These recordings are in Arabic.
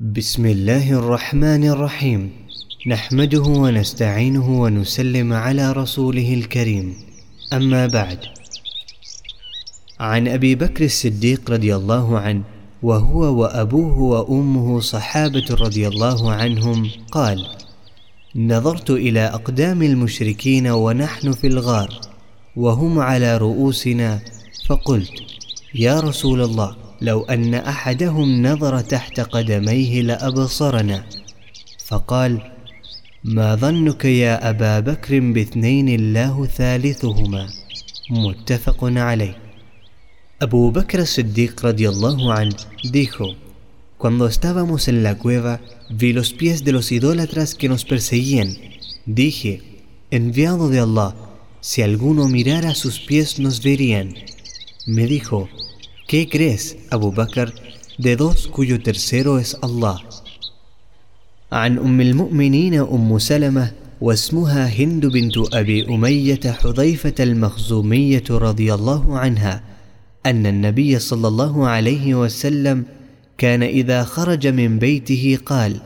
بسم الله الرحمن الرحيم. نحمده ونستعينه ونسلم على رسوله الكريم. أما بعد. عن أبي بكر الصديق رضي الله عنه وهو وأبوه وأمه صحابة رضي الله عنهم قال نظرت إلى أقدام المشركين ونحن في الغار وهم على رؤوسنا فقلت يا رسول الله لو ان احدهم نظر تحت قدميه لابصرنا فقال ما ظنك يا ابا بكر باثنين الله ثالثهما متفق عليه Abu Bakr Siddiq radiallahu an dijo, Cuando estábamos en la cueva, vi los pies de los idólatras que nos perseguían. Dije, enviado de Allah, si alguno mirara sus pies nos verían. Me dijo, ¿qué crees, Abu Bakr, de dos cuyo tercero es Allah? عن أم المؤمنين أم سلمة واسمها هند بنت أبي أمية حذيفة المخزومية رضي الله عنها أن النبي صلى الله عليه وسلم كان إذا خرج من بيته قال: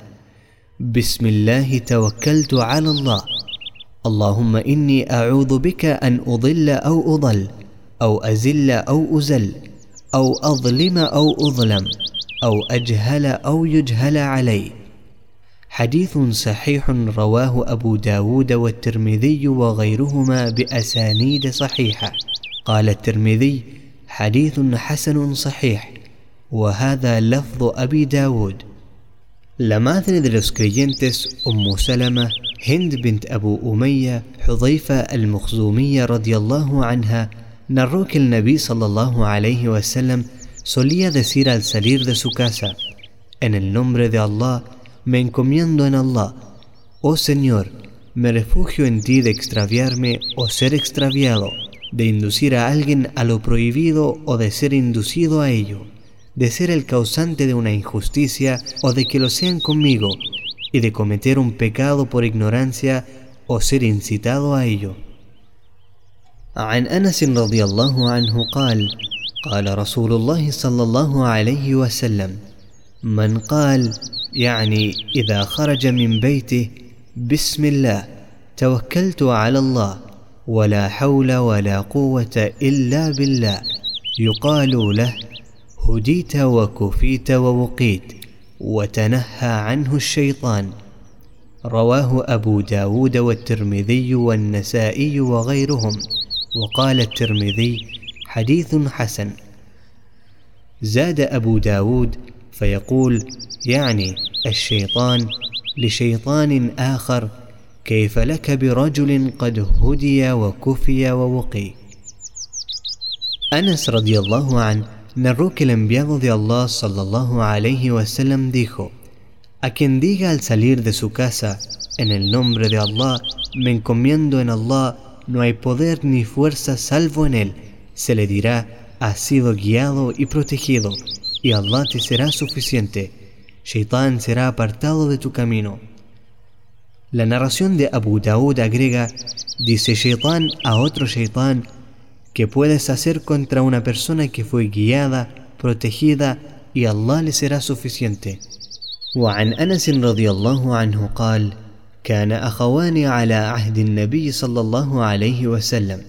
بسم الله توكلت على الله اللهم إني أعوذ بك أن أضل أو أضل أو أزل أو أزل أو أظلم أو أظلم أو أجهل أو يجهل علي. حديث صحيح رواه أبو داود والترمذي وغيرهما بأسانيد صحيحة. قال الترمذي حديث حسن صحيح وهذا لفظ أبي داود. La madre creyentes, Ummu Salama, Hind bint Abu Umayya, Hudhaifa al-Mukhzumiyya radiyallahu anha, narró que el Nabi sallallahu alayhi wasallam solía decir al salir de su casa, en el nombre de Allah, me encomiendo en Allah, oh Señor, me refugio en ti de extraviarme o ser extraviado, de inducir a alguien a lo prohibido o de ser inducido a ello de ser el causante de una injusticia o de que lo sean conmigo, y de cometer un pecado por ignorancia o ser incitado a ello. عن أنس رضي الله عنه قال قال رسول الله صلى الله عليه وسلم من قال يعني إذا خرج من بيته بسم الله توكلت على الله ولا حول ولا قوة إلا بالله يقال له هديت وكفيت ووقيت وتنهى عنه الشيطان. رواه أبو داود والترمذي والنسائي وغيرهم. وقال الترمذي حديث حسن. زاد أبو داود فيقول يعني الشيطان لشيطان آخر كيف لك برجل قد هدي وكفي ووقي؟ أنس رضي الله عنه نروك الأنبياء رضي الله صلى الله عليه وسلم dijo a quien diga al salir de su casa en el nombre de Allah me encomiendo en Allah no hay poder ni fuerza salvo en él, se le dirá: has sido guiado y protegido, y Allah te será suficiente. Shaitán será apartado de tu camino. La narración de Abu Daud agrega: Dice Shaitán a otro Shaitán que puedes hacer contra una persona que fue guiada, protegida y Allah le será suficiente. وعن انس رضي الله عنه قال كان اخوان على عهد النبي صلى الله عليه وسلم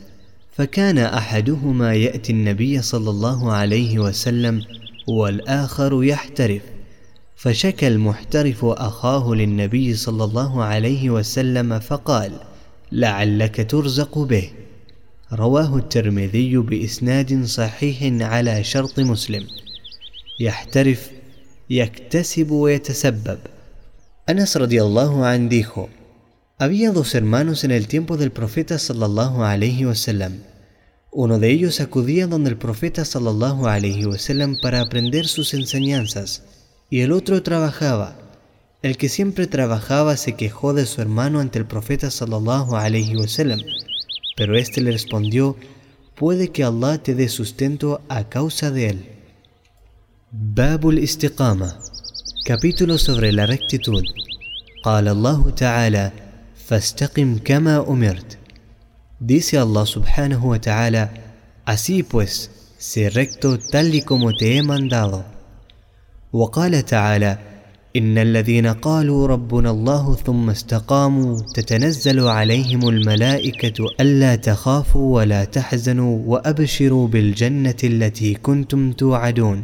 فكان أحدهما يأتي النبي صلى الله عليه وسلم والآخر يحترف فشكى المحترف أخاه للنبي صلى الله عليه وسلم فقال لعلك ترزق به رواه الترمذي بإسناد صحيح على شرط مسلم. يحترف يكتسب ويتسبب. Anas radiallahu an dijo Había dos hermanos en el tiempo del profeta sallallahu alaihi wasallam. Uno de ellos acudía donde el profeta sallallahu alaihi wasallam para aprender sus enseñanzas y el otro trabajaba. El que siempre trabajaba se quejó de su hermano ante el profeta sallallahu alaihi wasallam Pero éste le respondió, puede que Allah te dé sustento a causa de él. Babul Istiqama Capítulo sobre la rectitud. قال الله تعالى فاستقم كما أمرت Dice Allah subhanahu wa ta'ala Así pues, sé recto tal y como te he mandado. وقال تعالى إن الذين قالوا ربنا الله ثم استقاموا تتنزل عليهم الملائكة ألا تخافوا ولا تحزنوا وأبشروا بالجنة التي كنتم توعدون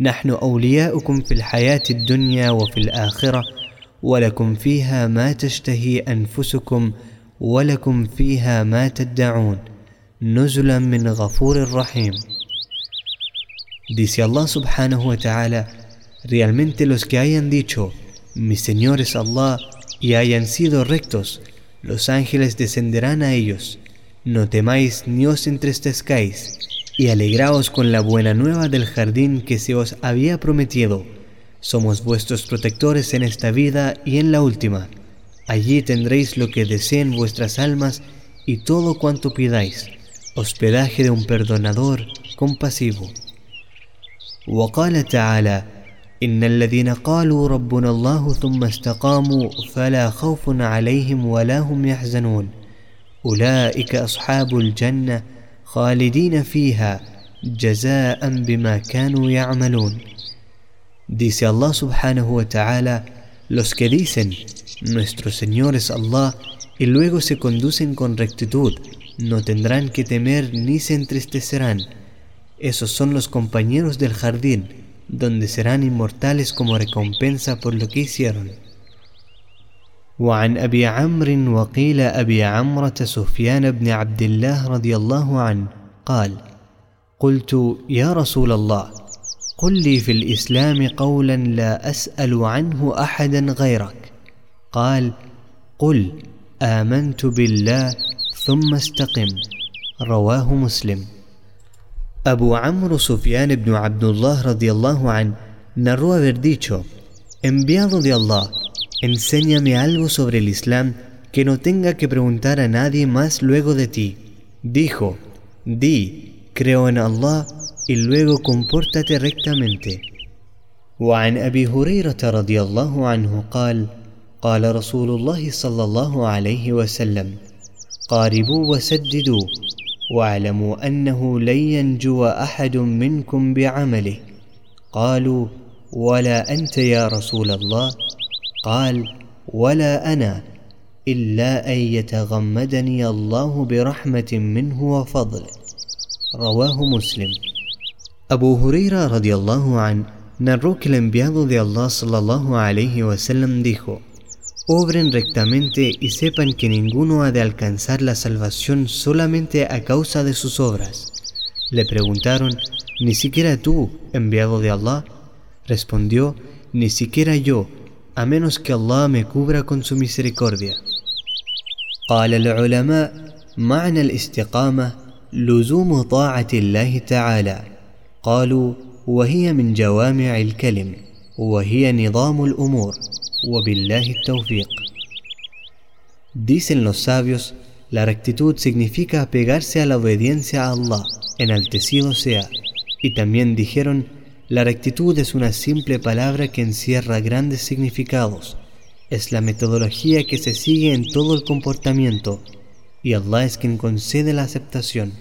نحن أولياؤكم في الحياة الدنيا وفي الآخرة ولكم فيها ما تشتهي أنفسكم ولكم فيها ما تدعون نزلا من غفور رحيم Dice Allah subhanahu wa ta'ala Realmente los que hayan dicho, mi Señor es Allah, y hayan sido rectos, los ángeles descenderán a ellos. No temáis ni os entristezcáis, y alegraos con la buena nueva del jardín que se os había prometido. Somos vuestros protectores en esta vida y en la última. Allí tendréis lo que deseen vuestras almas y todo cuanto pidáis, hospedaje de un perdonador compasivo. إن الذين قالوا ربنا الله ثم استقاموا فلا خوف عليهم ولا هم يحزنون أولئك أصحاب الجنة خالدين فيها جزاء بما كانوا يعملون Dice Allah subhanahu wa ta'ala, los que dicen, nuestro Señor es Allah, y luego se conducen con rectitud, no tendrán que temer ni se entristecerán. Esos son los compañeros del jardín, donde serán inmortales como recompensa por lo que hicieron. وعن أبي عمرو وقيل أبي عمرة سفيان بن عبد الله رضي الله عنه قال قلت يا رسول الله قل لي في الإسلام قولا لا أسأل عنه أحدا غيرك. قال قل آمنت بالله ثم استقم. رواه مسلم. Abu Amr Sufyan ibn Abdullah radiallahu an narró haber dicho, Enviado de Allah, enséñame algo sobre el Islam que no tenga que preguntar a nadie más luego de ti. Dijo, di, creo en Allah y luego compórtate rectamente. وعن أبي هريرة رضي الله عنه قال قال رسول الله صلى الله عليه وسلم قاربوا وسددوا واعلموا أنه لن ينجو أحد منكم بعمله قالوا ولا أنت يا رسول الله قال ولا أنا الا ان يتغمدني الله برحمه منه وفضل رواه مسلم ابو هريره رضي الله عنه narró el enviado de Allah sallallahu alayhi wa sallam dijo obren rectamente y sepan que ninguno ha de alcanzar la salvación solamente a causa de sus obras. Le preguntaron, ¿ni siquiera tú, enviado de Allah? Respondió, ni siquiera yo, a menos que Allah me cubra con su misericordia. قال العلماء معنى الاستقامة لزوم طاعة الله تعالى قالوا وهي من جوامع الكلم وهي نظام الأمور Dicen los sabios, la rectitud significa apegarse a la obediencia a Allah, enaltecido sea. Y también dijeron, la rectitud es una simple palabra que encierra grandes significados. Es la metodología que se sigue en todo el comportamiento, y Allah es quien concede la aceptación.